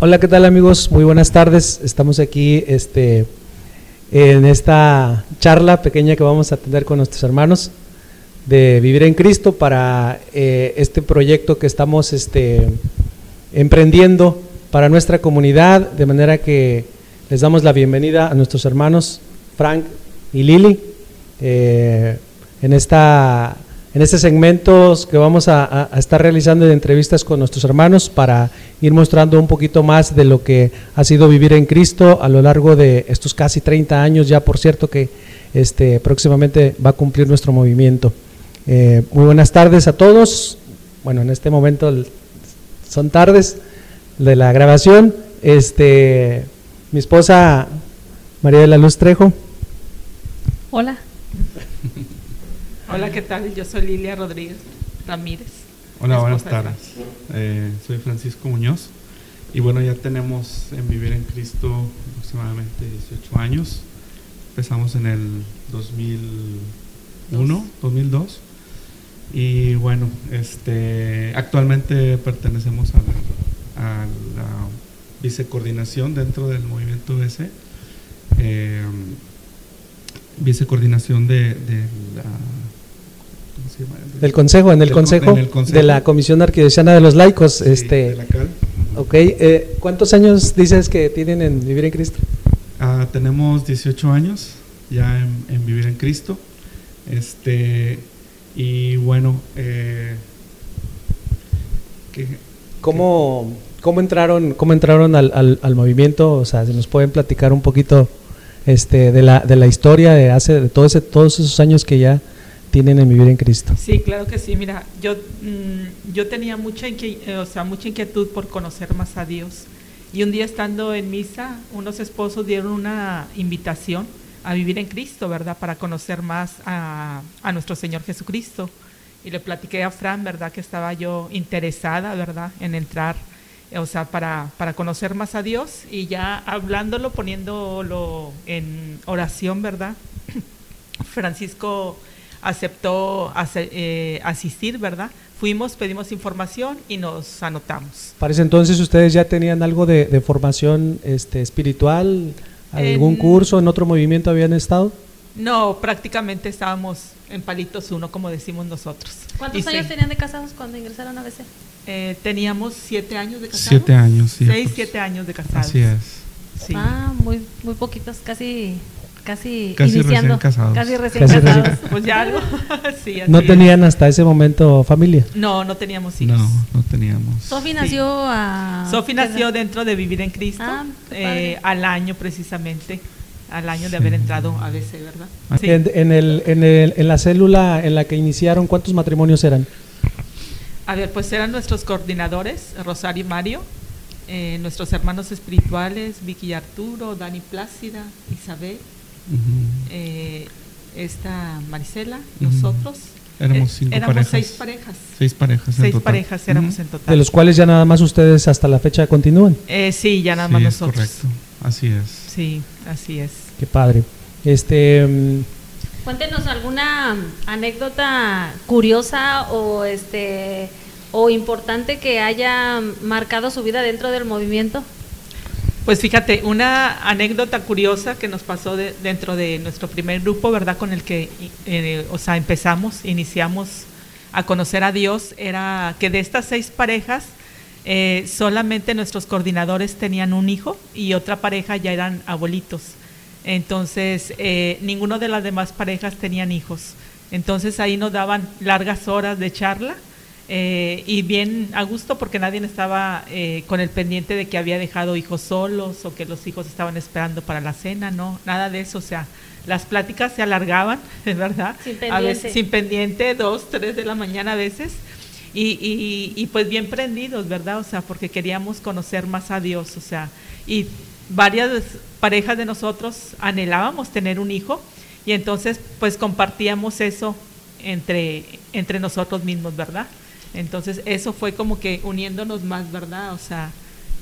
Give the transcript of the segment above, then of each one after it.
Hola, ¿qué tal amigos? Muy buenas tardes. Estamos aquí este, en esta charla pequeña que vamos a tener con nuestros hermanos de Vivir en Cristo para eh, este proyecto que estamos este, emprendiendo para nuestra comunidad, de manera que les damos la bienvenida a nuestros hermanos Frank y Lili eh, en esta en este segmento que vamos a, estar realizando de entrevistas con nuestros hermanos para ir mostrando un poquito más de lo que ha sido vivir en Cristo a lo largo de estos casi 30 años, ya por cierto que este, próximamente va a cumplir nuestro movimiento. Eh, muy buenas tardes a todos. Bueno, en este momento son tardes de la grabación. Este, mi esposa María de la Luz Trejo. Hola. Hola, ¿qué tal? Yo soy Lilia Rodríguez Ramírez. Hola, buenas tardes. Eh, soy Francisco Muñoz y bueno, ya tenemos en Vivir en Cristo aproximadamente 18 años. Empezamos en el 2001, 2002 y bueno, este, actualmente pertenecemos a la, a la vicecoordinación dentro del movimiento ese. Eh, vicecoordinación de, de la del consejo, en el, consejo, de la Comisión Arquidiocesana de los Laicos. este, Ok, eh, ¿cuántos años dices que tienen en Vivir en Cristo? Ah, tenemos 18 años ya en, Vivir en Cristo. Este, y bueno, eh, ¿Cómo, ¿cómo, entraron, cómo entraron al, al, movimiento? O sea, si nos pueden platicar un poquito este, de, la, de la historia de hace de todo ese, todos esos años que ya tienen en vivir en Cristo. Sí, claro que sí. Mira, yo, mm, yo tenía mucha, eh, o sea, mucha inquietud por conocer más a Dios. Y un día estando en misa, unos esposos dieron una invitación a vivir en Cristo, ¿verdad? Para conocer más a, a nuestro Señor Jesucristo. Y le platiqué a Fran, ¿verdad? Que estaba yo interesada, ¿verdad? En entrar, o sea, para, para conocer más a Dios. Y ya hablándolo, poniéndolo en oración, ¿verdad? Francisco aceptó eh, asistir, ¿verdad? Fuimos, pedimos información y nos anotamos. Para ese entonces ustedes ya tenían algo de, formación este, espiritual, algún curso, en otro movimiento habían estado? No, prácticamente estábamos en palitos uno, como decimos nosotros. ¿Cuántos años tenían de casados cuando ingresaron a BC? Eh, teníamos siete años de casados. Siete años, sí. Seis, siete años de casados. Así es. Ah, muy, muy poquitos, casi casi, casi iniciando. Recién casados. Casi recién casados. Pues ya algo. sí, ¿No tenían hasta ese momento familia? No, no teníamos hijos. No, no teníamos. Sofi nació a... Sofi nació dentro de Vivir en Cristo, ah, eh, al año precisamente, al año de haber entrado a BC, ¿verdad? Ah. En, el, en, el, en la célula en la que iniciaron, ¿cuántos matrimonios eran? A ver, pues eran nuestros coordinadores, Rosario y Mario, eh, nuestros hermanos espirituales, Vicky y Arturo, Dani Plácida, Isabel, eh, esta Maricela, nosotros. Éramos, cinco éramos seis parejas. Seis parejas. Seis parejas éramos en total. De los cuales ya nada más ustedes hasta la fecha continúan. Eh, sí, ya nada más nosotros. correcto, así es. Sí, así es. Qué padre. Este. Mm, Cuéntenos alguna anécdota curiosa o este o importante que haya marcado su vida dentro del movimiento. Pues fíjate, una anécdota curiosa que nos pasó dentro de nuestro primer grupo, ¿verdad? Con el que, eh, o sea, empezamos, iniciamos a conocer a Dios, era que de estas seis parejas, eh, solamente nuestros coordinadores tenían un hijo y otra pareja ya eran abuelitos. Entonces, eh, ninguno de las demás parejas tenían hijos. Entonces ahí nos daban largas horas de charla eh, y bien a gusto porque nadie estaba eh, con el pendiente de que había dejado hijos solos o que los hijos estaban esperando para la cena, no, nada de eso, o sea, las pláticas se alargaban, ¿verdad? Sin pendiente. A veces, sin pendiente, dos, tres de la mañana a veces, y, y, y pues bien prendidos, ¿verdad? O sea, porque queríamos conocer más a Dios, o sea, y varias parejas de nosotros anhelábamos tener un hijo y entonces pues compartíamos eso entre, entre nosotros mismos, ¿verdad? Entonces eso fue como que uniéndonos más, ¿verdad? O sea,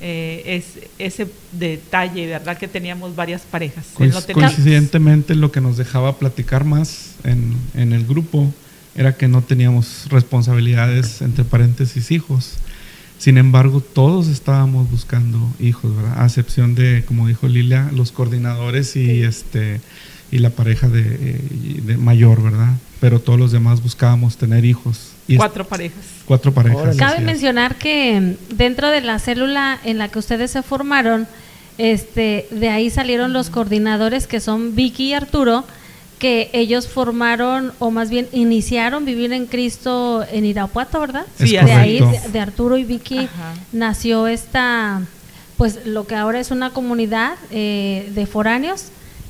eh, es ese detalle, ¿verdad? Que teníamos varias parejas. coincidentemente lo que nos dejaba platicar más en, en, el grupo era que no teníamos responsabilidades entre paréntesis hijos. Sin embargo, todos estábamos buscando hijos, ¿verdad? A excepción de, como dijo Lilia, los coordinadores y este y la pareja de, de, mayor, ¿verdad? Pero todos los demás buscábamos tener hijos. Y cuatro parejas. Cuatro parejas. Cabe mencionar que dentro de la célula en la que ustedes se formaron, este, de ahí salieron los coordinadores que son Vicky y Arturo, que ellos formaron o más bien iniciaron vivir en Cristo en Irapuato, ¿verdad? Sí, de ahí de, Arturo y Vicky nació esta, pues lo que ahora es una comunidad eh, de foráneos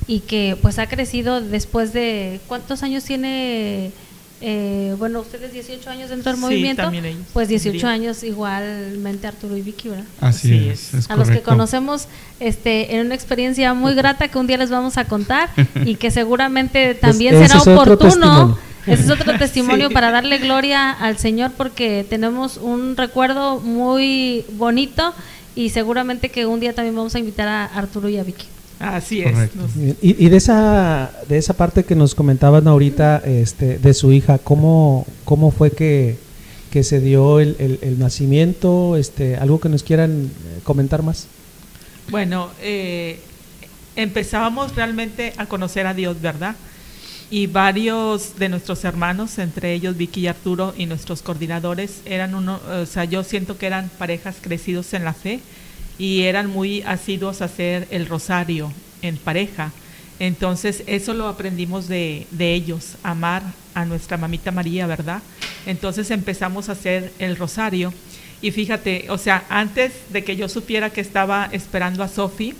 y que pues ha crecido después de cuántos años tiene eh, bueno, ustedes 18 años dentro del movimiento, pues 18 años igualmente Arturo y Vicky, ¿verdad? Así es. a los que conocemos este, en una experiencia muy grata que un día les vamos a contar y que seguramente también será oportuno. Ese es otro testimonio para darle gloria al Señor porque tenemos un recuerdo muy bonito y seguramente que un día también vamos a invitar a Arturo y a Vicky. Así es. Y, y, de esa de esa parte que nos comentaban ahorita este, de su hija, ¿cómo, cómo fue que, que se dio el, el, nacimiento? Este, ¿Algo que nos quieran eh, comentar más? Bueno, eh, empezábamos realmente a conocer a Dios, ¿verdad? Y varios de nuestros hermanos, entre ellos Vicky y Arturo y nuestros coordinadores, eran uno, o sea, yo siento que eran parejas crecidos en la fe y eran muy asiduos a hacer el rosario en pareja. Entonces eso lo aprendimos de, de, ellos, amar a nuestra mamita María, ¿verdad? Entonces empezamos a hacer el rosario y fíjate, o sea, antes de que yo supiera que estaba esperando a Sofi,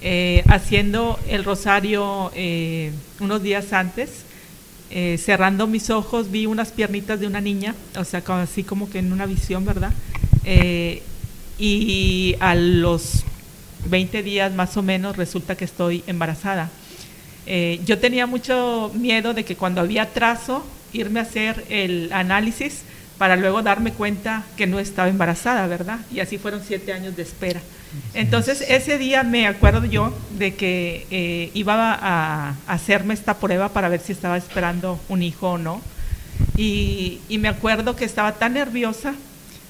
eh, haciendo el rosario eh, unos días antes, eh, cerrando mis ojos, vi unas piernitas de una niña, o sea, así como que en una visión, ¿verdad? Y a los 20 días más o menos resulta que estoy embarazada. Eh, yo tenía mucho miedo de que cuando había trazo, irme a hacer el análisis para luego darme cuenta que no estaba embarazada, ¿verdad? Y así fueron siete años de espera. Entonces ese día me acuerdo yo de que eh, iba a, hacerme esta prueba para ver si estaba esperando un hijo o no. y me acuerdo que estaba tan nerviosa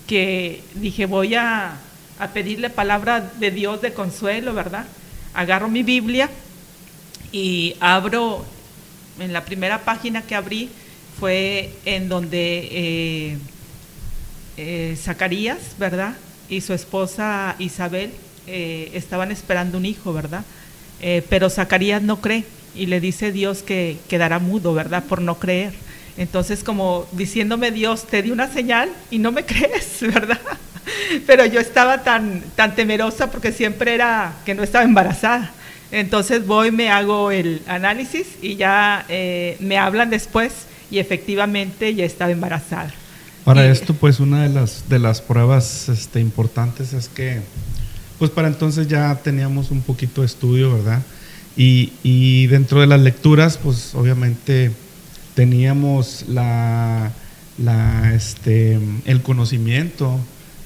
que dije, voy a, pedirle palabra de Dios de consuelo, ¿verdad? Agarro mi Biblia y abro, en la primera página que abrí fue en donde eh, eh, Zacarías, ¿verdad? Y su esposa Isabel eh, estaban esperando un hijo, ¿verdad? pero Zacarías no cree y le dice Dios que quedará mudo, ¿verdad? Por no creer. Entonces, como diciéndome Dios, te di una señal y no me crees, ¿verdad? Pero yo estaba tan, tan temerosa porque siempre era que no estaba embarazada. Entonces voy, me hago el análisis y ya eh, me hablan después y efectivamente ya estaba embarazada. Para esto, pues una de las, de las pruebas este, importantes es que, pues para entonces ya teníamos un poquito de estudio, ¿verdad? Y, y dentro de las lecturas, pues obviamente teníamos este, el conocimiento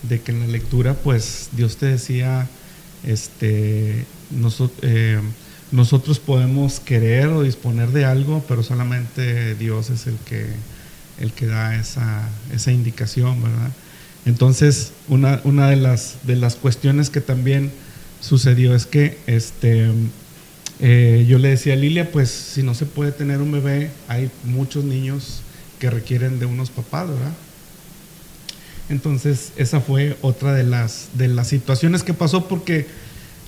de que en la lectura, pues Dios te decía, este, eh, nosotros podemos querer o disponer de algo, pero solamente Dios es el que, da esa, indicación, ¿verdad? Entonces, una, una de, las, de las cuestiones que también sucedió es que este, eh, yo le decía a Lilia, pues si no se puede tener un bebé, hay muchos niños que requieren de unos papás, ¿verdad? Entonces, esa fue otra de las, de las situaciones que pasó porque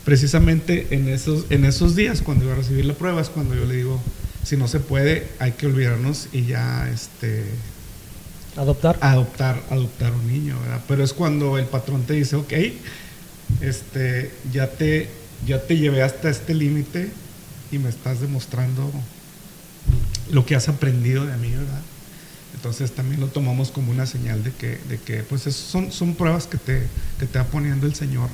precisamente en esos, en esos días, cuando iba a recibir la prueba, es cuando yo le digo, si no se puede, hay que olvidarnos y ya este adoptar adoptar adoptar un niño, ¿verdad? Pero es cuando el patrón te dice, ok, este, ya te ya te llevé hasta este límite y me estás demostrando lo que has aprendido de mí, ¿verdad? Entonces también lo tomamos como una señal de que, de que pues son, son pruebas que te, que te va poniendo el Señor,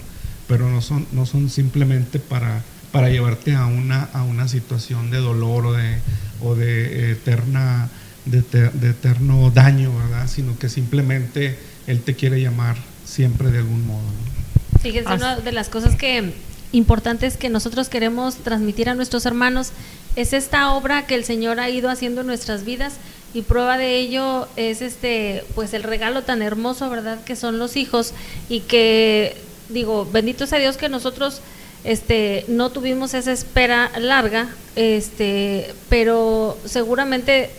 pero no son, no son simplemente para, para llevarte a una, a una situación de dolor o de, o de eterna de, de, eterno daño, ¿verdad? Sino que simplemente Él te quiere llamar siempre de algún modo. Fíjense, una de las cosas que importantes que nosotros queremos transmitir a nuestros hermanos es esta obra que el Señor ha ido haciendo en nuestras vidas y prueba de ello es este pues el regalo tan hermoso, ¿verdad? que son los hijos y que digo, bendito sea Dios que nosotros este no tuvimos esa espera larga, este, pero seguramente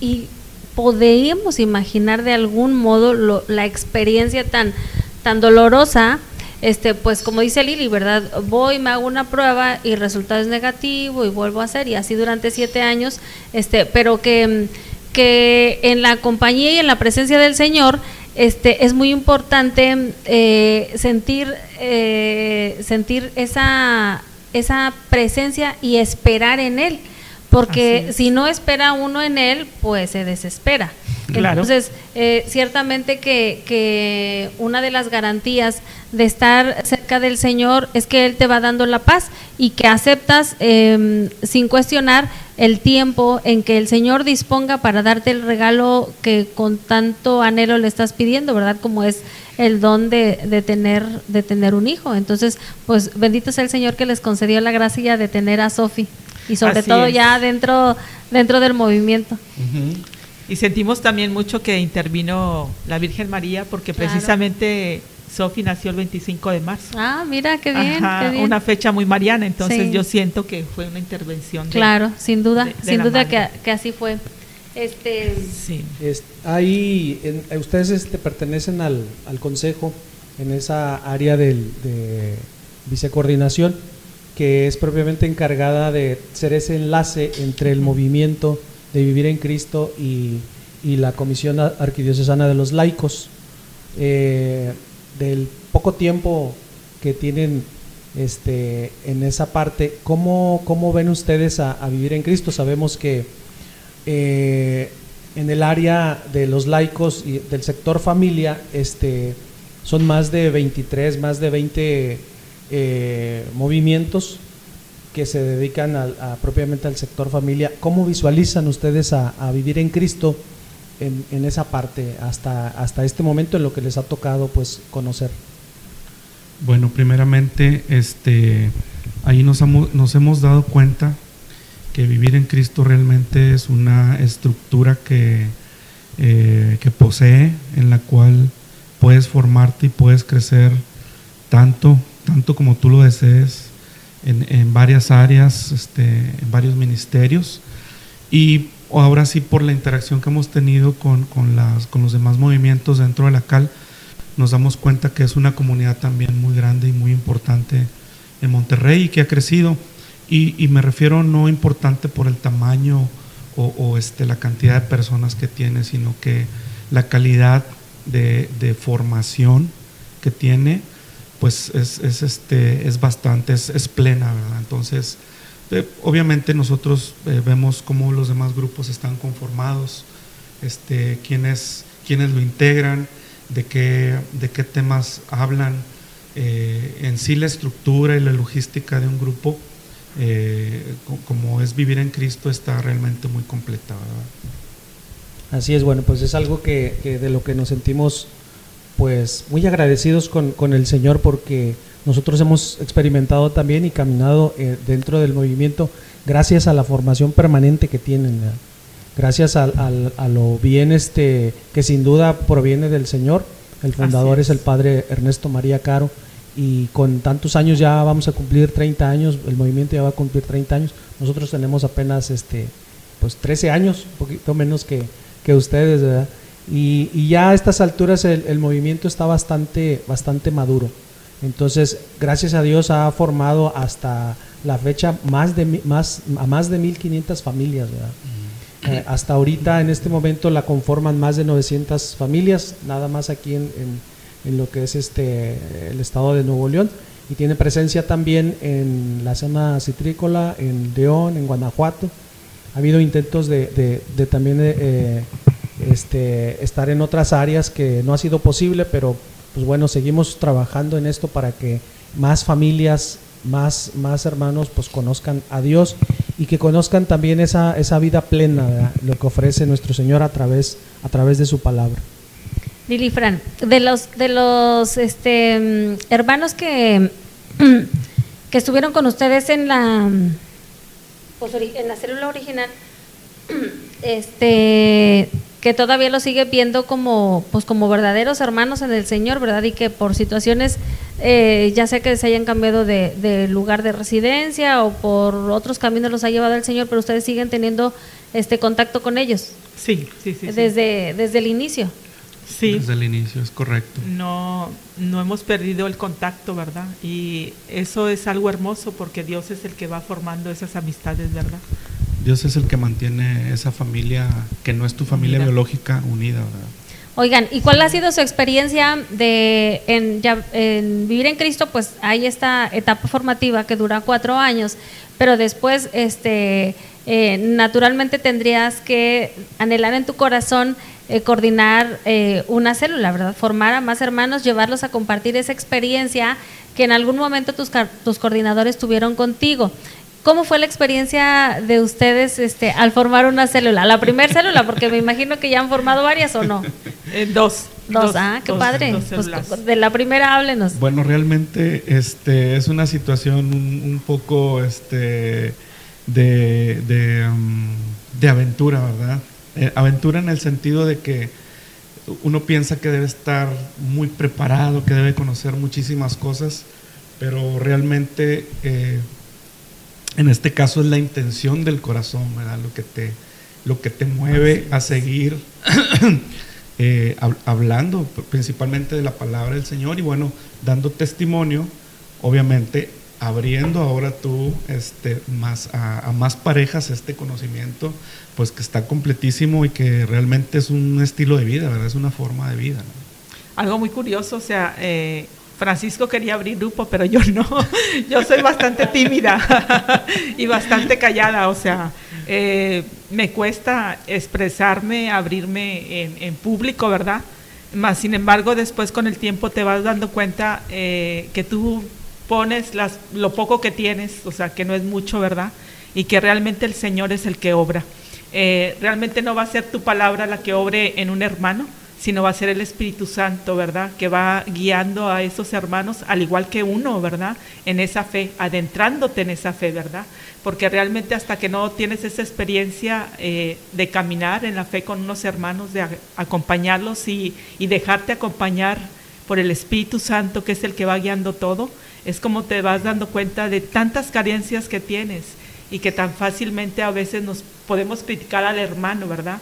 y podríamos imaginar de algún modo la experiencia tan tan dolorosa este, pues como dice Lili, ¿verdad? Voy, me hago una prueba y el resultado es negativo y vuelvo a hacer y así durante siete años, este, pero que, que en la compañía y en la presencia del Señor, este, es muy importante eh, sentir, eh, sentir esa, esa presencia y esperar en Él, porque si no espera uno en Él, pues se desespera. Entonces, eh, ciertamente que, que, una de las garantías de estar cerca del Señor es que Él te va dando la paz y que aceptas em, sin cuestionar el tiempo en que el Señor disponga para darte el regalo que con tanto anhelo le estás pidiendo, ¿verdad? Como es el don de, de, tener, de tener un hijo. Entonces, pues bendito sea el Señor que les concedió la gracia de tener a Sofi y sobre todo ya dentro, dentro del movimiento. Y sentimos también mucho que intervino la Virgen María porque precisamente Sofi nació el 25 de marzo. Ah, mira, qué bien, Una fecha muy mariana, entonces yo siento que fue una intervención. claro, sin duda, sin duda que, así fue. Este, sí. ahí, ustedes este, pertenecen al, al, consejo en esa área del, de vicecoordinación que es propiamente encargada de ser ese enlace entre el movimiento de vivir en Cristo y, la Comisión Arquidiocesana de los Laicos. Eh, del poco tiempo que tienen este, en esa parte, ¿cómo, cómo ven ustedes a, vivir en Cristo? Sabemos que eh, en el área de los laicos y del sector familia este, son más de 23, más de 20 eh, movimientos que se dedican a, propiamente al sector familia. ¿Cómo visualizan ustedes a, vivir en Cristo en, esa parte hasta, hasta este momento en lo que les ha tocado pues conocer? Bueno, primeramente, este, ahí nos, nos hemos dado cuenta que vivir en Cristo realmente es una estructura que, eh, que posee, en la cual puedes formarte y puedes crecer tanto, tanto como tú lo desees, en, varias áreas, este, en varios ministerios. Y ahora sí, por la interacción que hemos tenido con, con, las, con los demás movimientos dentro de la CAL, nos damos cuenta que es una comunidad también muy grande y muy importante en Monterrey y que ha crecido. Y, y me refiero no importante por el tamaño o, o, este, la cantidad de personas que tiene, sino que la calidad de, de formación que tiene pues es, es, este, es bastante, es, plena, ¿verdad? Entonces, eh, obviamente nosotros eh, vemos cómo los demás grupos están conformados, este, quiénes, quiénes lo integran, de qué, de qué temas hablan, eh, en sí la estructura y la logística de un grupo, como es vivir en Cristo, está realmente muy completa, ¿verdad? Así es, bueno, pues es algo que, que de lo que nos sentimos pues muy agradecidos con, con, el Señor porque nosotros hemos experimentado también y caminado eh, dentro del movimiento gracias a la formación permanente que tienen, gracias a, lo bien este, que sin duda proviene del Señor. El fundador es. el padre Ernesto María Caro y con tantos años ya vamos a cumplir 30 años, el movimiento ya va a cumplir 30 años, nosotros tenemos apenas este, pues 13 años, un poquito menos que, que ustedes, ¿verdad? Y, ya a estas alturas el, movimiento está bastante, bastante maduro. Entonces, gracias a Dios ha formado hasta la fecha más de, más, a más de 1.500 familias. Eh, hasta ahorita, en este momento, la conforman más de 900 familias, nada más aquí en, en, lo que es este el estado de Nuevo León. Y tiene presencia también en la zona citrícola, en León, en Guanajuato. Ha habido intentos de, de, también eh, este, estar en otras áreas que no ha sido posible, pero pues bueno, seguimos trabajando en esto para que más familias, más, más hermanos pues conozcan a Dios y que conozcan también esa, esa vida plena, lo que ofrece nuestro Señor a través, a través de su palabra. Lili Fran, de los, de los este, hermanos que, que estuvieron con ustedes en la, pues, en la célula original, este que todavía lo sigue viendo como pues como verdaderos hermanos en el Señor, ¿verdad? Y que por situaciones eh, ya sea que se hayan cambiado de, lugar de residencia o por otros caminos los ha llevado el Señor, pero ustedes siguen teniendo este contacto con ellos. Sí, sí, sí. Desde, desde el inicio. Sí. Desde el inicio, es correcto. No, no hemos perdido el contacto, ¿verdad? Y eso es algo hermoso porque Dios es el que va formando esas amistades, ¿verdad? Dios es el que mantiene esa familia que no es tu familia biológica unida, ¿verdad? Oigan, ¿y cuál ha sido su experiencia de en, vivir en Cristo? Pues hay esta etapa formativa que dura cuatro años, pero después, este, eh, naturalmente tendrías que anhelar en tu corazón eh, coordinar eh, una célula, ¿verdad? Formar a más hermanos, llevarlos a compartir esa experiencia que en algún momento tus, tus coordinadores tuvieron contigo. ¿Cómo fue la experiencia de ustedes este, al formar una célula? La primera célula, porque me imagino que ya han formado varias o no. Eh, dos. Dos, ah, qué padre. pues, de la primera háblenos. Bueno, realmente este, es una situación un, poco este, de, de, um, de aventura, ¿verdad? Eh, aventura en el sentido de que uno piensa que debe estar muy preparado, que debe conocer muchísimas cosas, pero realmente eh, en este caso es la intención del corazón, ¿verdad? Lo que te, lo que te mueve a seguir eh, hablando principalmente de la palabra del Señor y bueno, dando testimonio, obviamente abriendo ahora tú este, más a, más parejas este conocimiento, pues que está completísimo y que realmente es un estilo de vida, ¿verdad? Es una forma de vida. Algo muy curioso, o sea, eh, Francisco quería abrir grupo, pero yo no. Yo soy bastante tímida y bastante callada, o sea, eh, me cuesta expresarme, abrirme en, público, ¿verdad? Más sin embargo, después con el tiempo te vas dando cuenta eh, que tú pones las, lo poco que tienes, o sea, que no es mucho, ¿verdad? Y que realmente el Señor es el que obra. Eh, realmente no va a ser tu palabra la que obre en un hermano, sino va a ser el Espíritu Santo, ¿verdad? Que va guiando a esos hermanos, al igual que uno, ¿verdad? En esa fe, adentrándote en esa fe, ¿verdad? Porque realmente hasta que no tienes esa experiencia eh, de caminar en la fe con unos hermanos, de acompañarlos y, y dejarte acompañar por el Espíritu Santo, que es el que va guiando todo, es como te vas dando cuenta de tantas carencias que tienes y que tan fácilmente a veces nos podemos criticar al hermano, ¿verdad?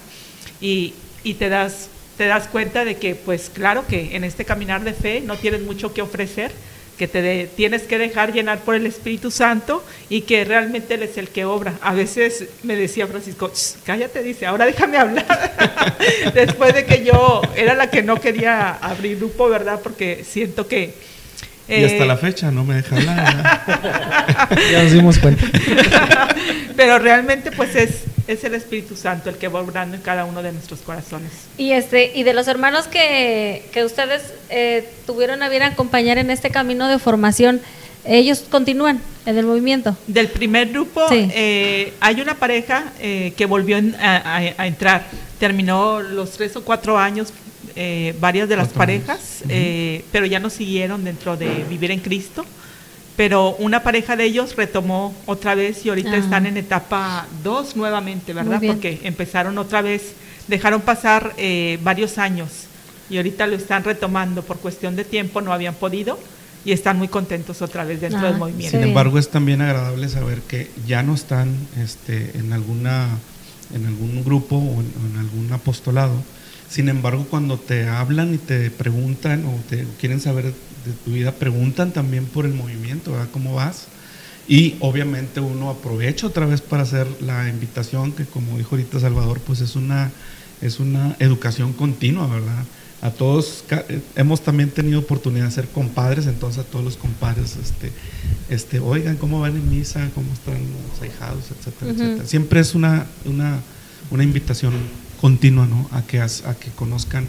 Y, y te das te das cuenta de que, pues claro que en este caminar de fe no tienes mucho que ofrecer, que te tienes que dejar llenar por el Espíritu Santo y que realmente Él es el que obra. A veces me decía Francisco, cállate, dice, ahora déjame hablar. Después de que yo era la que no quería abrir grupo, ¿verdad? Porque siento que... y hasta eh, la fecha no me deja hablar. ya nos dimos cuenta. Pero realmente pues es es el Espíritu Santo el que va obrando en cada uno de nuestros corazones. Y este y de los hermanos que, que ustedes eh, tuvieron a bien acompañar en este camino de formación, ellos continúan en el movimiento. Del primer grupo eh, hay una pareja eh, que volvió a, entrar, terminó los tres o cuatro años. varias de las parejas, pero ya no siguieron dentro de Vivir en Cristo pero una pareja de ellos retomó otra vez y ahorita ah. están en etapa 2 nuevamente, ¿verdad? Porque empezaron otra vez, dejaron pasar eh, varios años y ahorita lo están retomando por cuestión de tiempo, no habían podido y están muy contentos otra vez dentro del ah, movimiento. Sin embargo, es también agradable saber que ya no están este, en alguna en algún grupo o en algún apostolado. Sin embargo, cuando te hablan y te preguntan o te quieren saber de tu vida preguntan también por el movimiento, ¿verdad? ¿Cómo vas? Y obviamente uno aprovecha otra vez para hacer la invitación, que como dijo ahorita Salvador, pues es una, es una educación continua, ¿verdad? A todos, eh, hemos también tenido oportunidad de ser compadres, entonces a todos los compadres, este, este, oigan, ¿cómo van en misa? ¿Cómo están los ahijados? Etcétera, etcétera. Siempre es una, una, una invitación continua, ¿no? A que, a que conozcan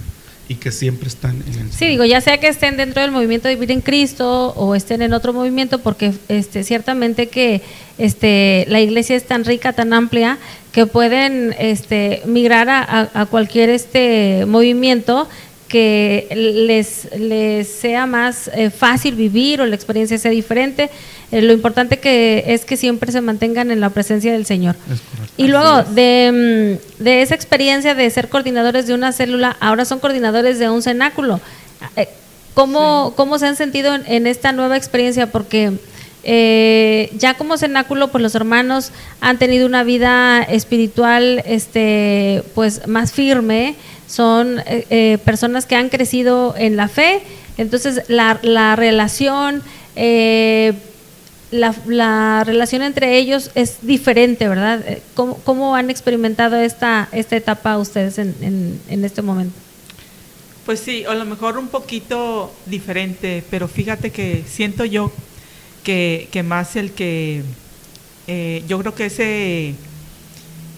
y que siempre están en el Sí, digo, ya sea que estén dentro del movimiento de vivir en Cristo o estén en otro movimiento, porque este, ciertamente que este, la iglesia es tan rica, tan amplia, que pueden este, migrar a, a, cualquier este movimiento que les, les sea más eh, fácil vivir o la experiencia sea diferente. Eh, lo importante que es que siempre se mantengan en la presencia del Señor. Y luego de, mm, de, esa experiencia de ser coordinadores de una célula, ahora son coordinadores de un cenáculo. Eh, ¿Cómo, ¿Cómo se han sentido en, esta nueva experiencia? Porque ya como cenáculo, pues los hermanos han tenido una vida espiritual este, pues más firme, son eh, eh, personas que han crecido en la fe, entonces la, la relación, eh, la, relación entre ellos es diferente, ¿verdad? ¿Cómo, han experimentado esta, esta etapa ustedes en, este momento? Pues sí, a lo mejor un poquito diferente, pero fíjate que siento yo que, más el que, yo creo que ese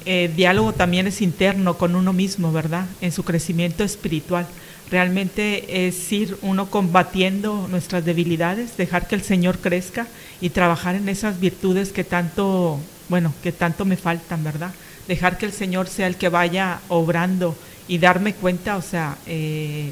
eh, diálogo también es interno con uno mismo, ¿verdad? En su crecimiento espiritual. Realmente es ir uno combatiendo nuestras debilidades, dejar que el Señor crezca y trabajar en esas virtudes que tanto, bueno, que tanto me faltan, ¿verdad? Dejar que el Señor sea el que vaya obrando y darme cuenta, o sea, eh,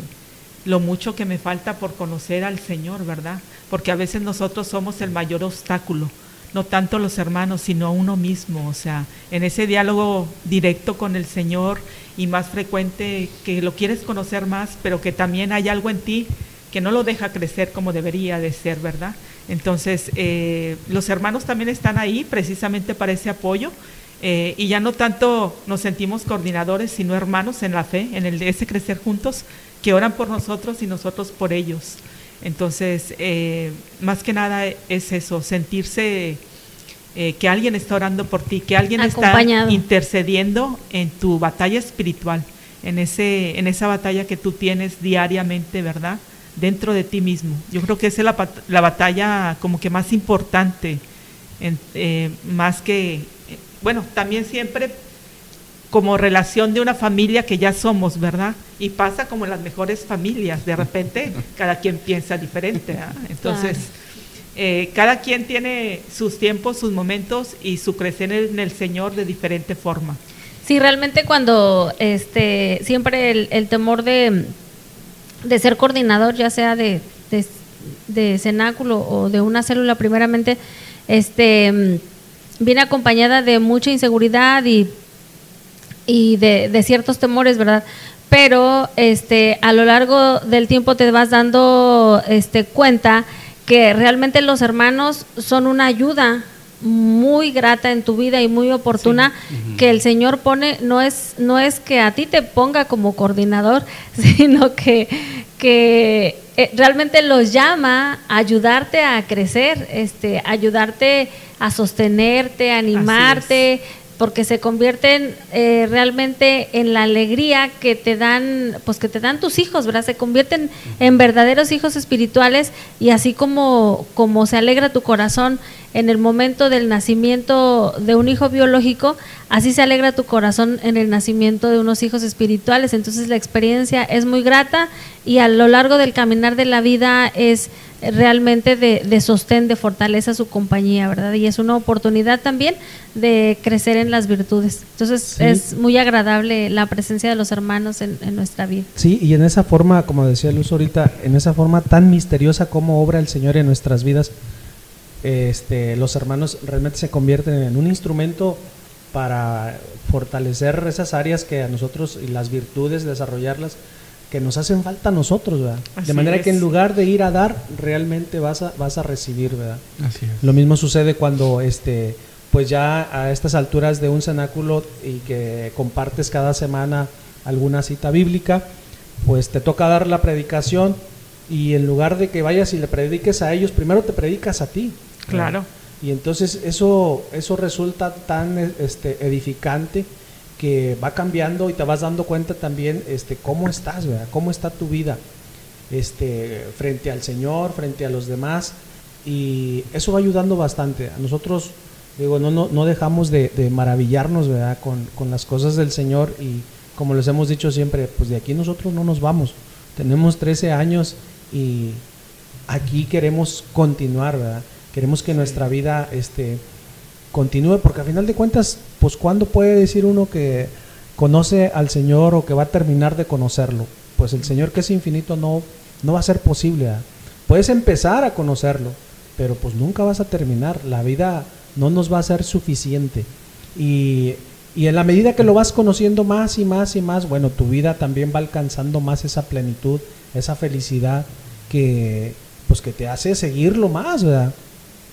lo mucho que me falta por conocer al Señor, ¿verdad? Porque a veces nosotros somos el mayor obstáculo no tanto los hermanos, sino uno mismo, o sea, en ese diálogo directo con el Señor y más frecuente que lo quieres conocer más, pero que también hay algo en ti que no lo deja crecer como debería de ser, ¿verdad? Entonces, eh, los hermanos también están ahí precisamente para ese apoyo eh, y ya no tanto nos sentimos coordinadores, sino hermanos en la fe, en el ese crecer juntos, que oran por nosotros y nosotros por ellos. Entonces, eh, más que nada es eso, sentirse eh, que alguien está orando por ti, que alguien está intercediendo en tu batalla espiritual, en, ese, en esa batalla que tú tienes diariamente, ¿verdad? Dentro de ti mismo. Yo creo que esa es la, la batalla como que más importante, eh, más que, bueno, también siempre como relación de una familia que ya somos, ¿verdad? Y pasa como en las mejores familias, de repente cada quien piensa diferente, ¿ah? entonces eh, cada quien tiene sus tiempos, sus momentos y su crecer en el Señor de diferente forma. Sí, realmente cuando este siempre el, temor de, de, ser coordinador, ya sea de, de, cenáculo o de una célula primeramente, este viene acompañada de mucha inseguridad y y de, de, ciertos temores, ¿verdad? Pero este, a lo largo del tiempo te vas dando este, cuenta que realmente los hermanos son una ayuda muy grata en tu vida y muy oportuna que el Señor pone, no es, no es que a ti te ponga como coordinador, sino que, que eh, realmente los llama a ayudarte a crecer, este, ayudarte a sostenerte, a animarte, porque se convierten eh, realmente en la alegría que te dan, pues que te dan tus hijos, ¿verdad? Se convierten en verdaderos hijos espirituales y así como, como se alegra tu corazón en el momento del nacimiento de un hijo biológico, así se alegra tu corazón en el nacimiento de unos hijos espirituales. Entonces la experiencia es muy grata y a lo largo del caminar de la vida es realmente de, de sostén, de fortaleza su compañía, ¿verdad? Y es una oportunidad también de crecer en las virtudes. Entonces es muy agradable la presencia de los hermanos en, en, nuestra vida. Sí, y en esa forma, como decía Luz ahorita, en esa forma tan misteriosa como obra el Señor en nuestras vidas, este, los hermanos realmente se convierten en un instrumento para fortalecer esas áreas que a nosotros y las virtudes, desarrollarlas, que nos hacen falta a nosotros, ¿verdad? de manera que en lugar de ir a dar, realmente vas a, vas a recibir, ¿verdad? Así es. Lo mismo sucede cuando, este, pues ya a estas alturas de un cenáculo y que compartes cada semana alguna cita bíblica, pues te toca dar la predicación y en lugar de que vayas y le prediques a ellos, primero te predicas a ti. Claro. Y entonces eso, eso resulta tan este, edificante que va cambiando y te vas dando cuenta también este, cómo estás, ¿verdad? cómo está tu vida este, frente al Señor, frente a los demás. Y eso va ayudando bastante. Nosotros, digo, no, no, no dejamos de, maravillarnos ¿verdad? Con, con las cosas del Señor y como les hemos dicho siempre, pues de aquí nosotros no nos vamos. Tenemos 13 años y aquí queremos continuar, ¿verdad? Queremos que nuestra vida este, continúe, porque a final de cuentas, pues ¿cuándo puede decir uno que conoce al Señor o que va a terminar de conocerlo? pues el Señor que es infinito no, no va a ser posible. Puedes empezar a conocerlo, pero pues nunca vas a terminar. La vida no nos va a ser suficiente. Y, y en la medida que lo vas conociendo más y más y más, bueno, tu vida también va alcanzando más esa plenitud, esa felicidad que pues que te hace seguirlo más, ¿verdad?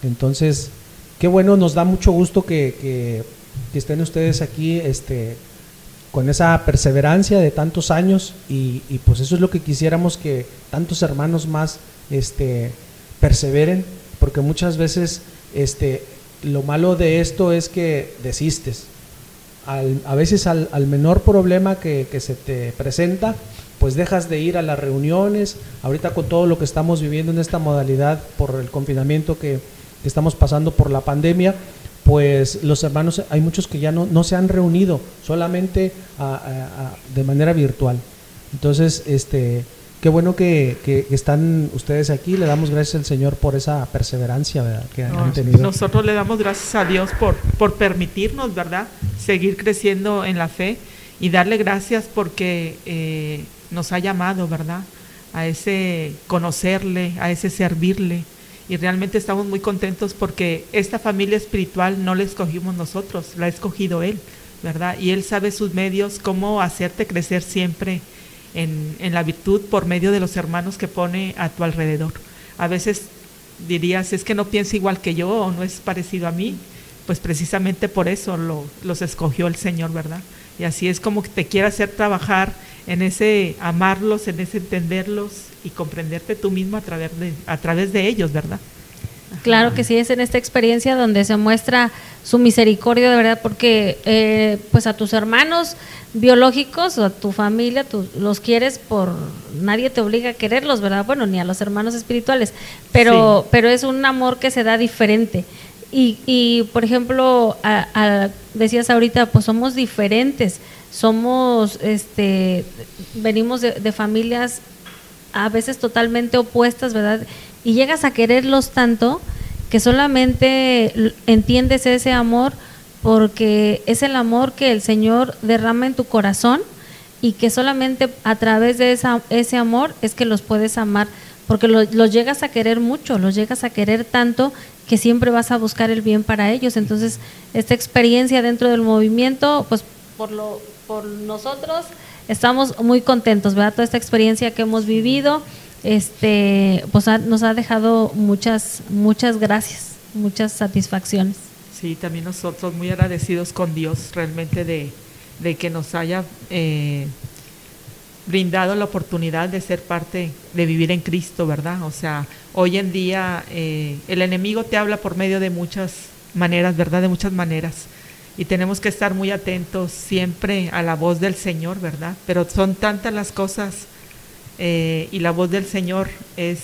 Entonces, qué bueno, nos da mucho gusto que, que, que estén ustedes aquí, este, con esa perseverancia de tantos años y, pues eso es lo que quisiéramos que tantos hermanos más este, perseveren, porque muchas veces este, lo malo de esto es que desistes. a veces al, menor problema que, se te presenta, pues dejas de ir a las reuniones. Ahorita con todo lo que estamos viviendo en esta modalidad por el confinamiento que estamos pasando por la pandemia, pues los hermanos, hay muchos que ya no, no se han reunido, solamente de manera virtual. Entonces, este, qué bueno que, que, están ustedes aquí, le damos gracias al Señor por esa perseverancia ¿verdad? que han tenido. Nosotros le damos gracias a Dios por, por permitirnos, ¿verdad?, seguir creciendo en la fe y darle gracias porque eh, nos ha llamado, ¿verdad?, a ese conocerle, a ese servirle y realmente estamos muy contentos porque esta familia espiritual no la escogimos nosotros, la ha escogido Él, ¿verdad? Y Él sabe sus medios, cómo hacerte crecer siempre en, en la virtud por medio de los hermanos que pone a tu alrededor. A veces dirías, es que no piensa igual que yo o no es parecido a mí, pues precisamente por eso lo, los escogió el Señor, ¿verdad? Y así es como que te quiere hacer trabajar en ese amarlos, en ese entenderlos y comprenderte tú mismo a través de, a través de ellos, ¿verdad? Claro que sí, es en esta experiencia donde se muestra su misericordia de verdad, porque eh, pues a tus hermanos biológicos o a tu familia, tú los quieres por, nadie te obliga a quererlos, ¿verdad? Bueno, ni a los hermanos espirituales, pero, pero es un amor que se da diferente. Y, y por ejemplo, decías ahorita, pues somos diferentes, somos, este, venimos de, familias a veces totalmente opuestas, ¿verdad? Y llegas a quererlos tanto que solamente entiendes ese amor porque es el amor que el Señor derrama en tu corazón y que solamente a través de esa, ese amor es que los puedes amar, porque los llegas a querer mucho, los llegas a querer tanto que siempre vas a buscar el bien para ellos. Entonces, esta experiencia dentro del movimiento, pues por lo por nosotros estamos muy contentos, ¿verdad? Toda esta experiencia que hemos vivido, este, pues nos ha dejado muchas, muchas gracias, muchas satisfacciones. Sí, también nosotros muy agradecidos con Dios realmente de, que nos haya eh, brindado la oportunidad de ser parte, de vivir en Cristo, ¿verdad? O sea, hoy en día eh, el enemigo te habla por medio de muchas maneras, ¿verdad? De muchas maneras y tenemos que estar muy atentos siempre a la voz del Señor, ¿verdad? Pero son tantas las cosas eh, y la voz del Señor es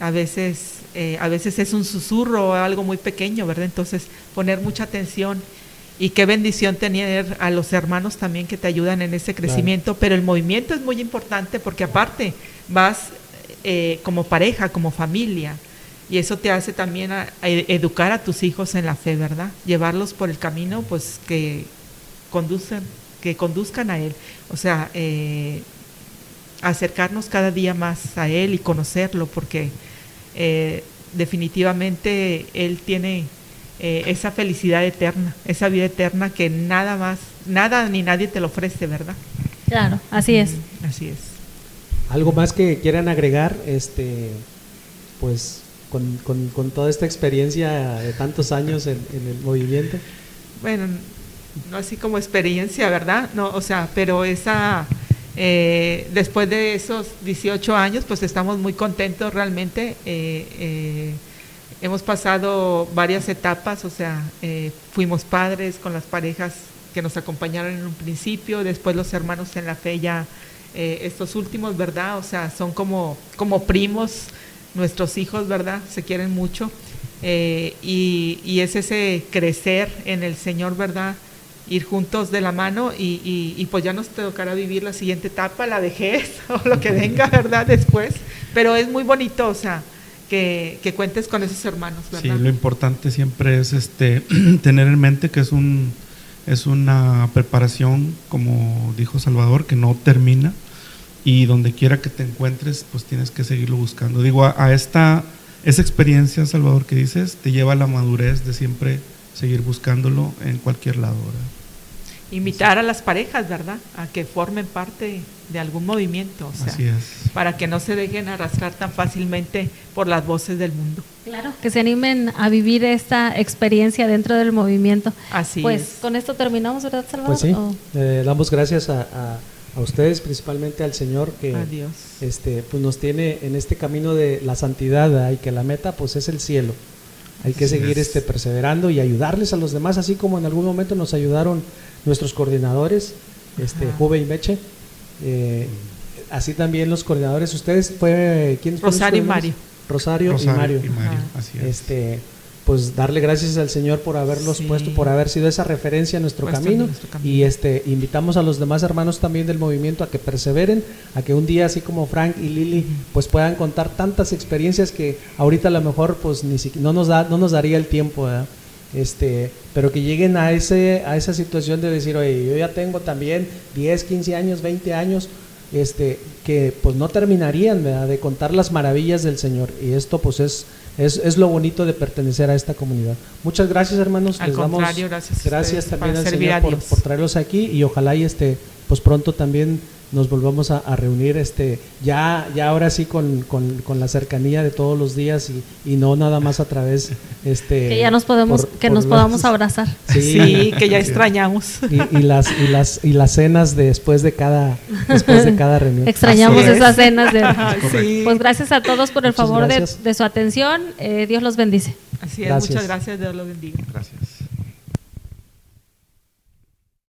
a veces, eh, a veces es un susurro o algo muy pequeño, ¿verdad? Entonces poner mucha atención y qué bendición tener a los hermanos también que te ayudan en ese crecimiento, pero el movimiento es muy importante porque aparte vas eh, como pareja, como familia, y eso te hace también educar a tus hijos en la fe, ¿verdad? Llevarlos por el camino, pues que conduzcan, que conduzcan a Él. O sea, eh, acercarnos cada día más a Él y conocerlo, porque eh, definitivamente Él tiene eh, esa felicidad eterna, esa vida eterna que nada más, nada ni nadie te lo ofrece, ¿verdad? Claro, así es. Así es. Algo más que quieran agregar, este, pues con, con, con, toda esta experiencia de tantos años en, el movimiento? Bueno, no así como experiencia, ¿verdad? No, o sea, pero esa, eh, después de esos 18 años, pues estamos muy contentos realmente. Eh, eh, hemos pasado varias etapas, o sea, fuimos padres con las parejas que nos acompañaron en un principio, después los hermanos en la fe ya, estos últimos, ¿verdad? O sea, son como, como primos nuestros hijos, ¿verdad? Se quieren mucho. Eh, y, es ese crecer en el Señor, ¿verdad? Ir juntos de la mano y, pues ya nos tocará vivir la siguiente etapa, la vejez o lo que venga, ¿verdad? Después. Pero es muy bonito, o sea, que, cuentes con esos hermanos, ¿verdad? Sí, lo importante siempre es este tener en mente que es un es una preparación, como dijo Salvador, que no termina y donde quiera que te encuentres, pues tienes que seguirlo buscando. Digo, a, esta, esa experiencia, Salvador, que dices, te lleva a la madurez de siempre seguir buscándolo en cualquier lado. Invitar a las parejas, ¿verdad? A que formen parte de algún movimiento, o sea, Así es. para que no se dejen arrastrar tan fácilmente por las voces del mundo. Claro, que se animen a vivir esta experiencia dentro del movimiento. Así pues con esto terminamos, ¿verdad, Salvador? Pues sí, eh, damos gracias a, a, ustedes, principalmente al Señor que este, pues nos tiene en este camino de la santidad y que la meta pues es el cielo. Hay que seguir este, perseverando y ayudarles a los demás, así como en algún momento nos ayudaron nuestros coordinadores, este, Juve y Meche. Eh, así también los coordinadores, ustedes fue quién Rosario y Mario. Rosario, y Mario. Este, pues darle gracias al Señor por haberlos puesto, por haber sido esa referencia a nuestro, camino, Y este invitamos a los demás hermanos también del movimiento a que perseveren, a que un día así como Frank y Lili pues puedan contar tantas experiencias que ahorita a lo mejor pues ni no nos da no nos daría el tiempo, Este, pero que lleguen a ese a esa situación de decir, "Oye, yo ya tengo también 10, 15 años, 20 años, este que pues no terminarían de contar las maravillas del Señor. Y esto pues es es, es, lo bonito de pertenecer a esta comunidad. Muchas gracias, hermanos. Al Les damos gracias, gracias también al Señor por, por, traerlos aquí y ojalá y este, pues pronto también nos volvamos a, reunir este ya ya ahora sí con, con, la cercanía de todos los días y, y, no nada más a través este que ya nos podemos que nos podamos abrazar. Sí, que ya extrañamos. Y, las y las y las cenas después de cada después de cada reunión. Extrañamos esas cenas de pues gracias a todos por el favor de, de, su atención. Eh, Dios los bendice. Así es muchas gracias Dios los bendiga. Gracias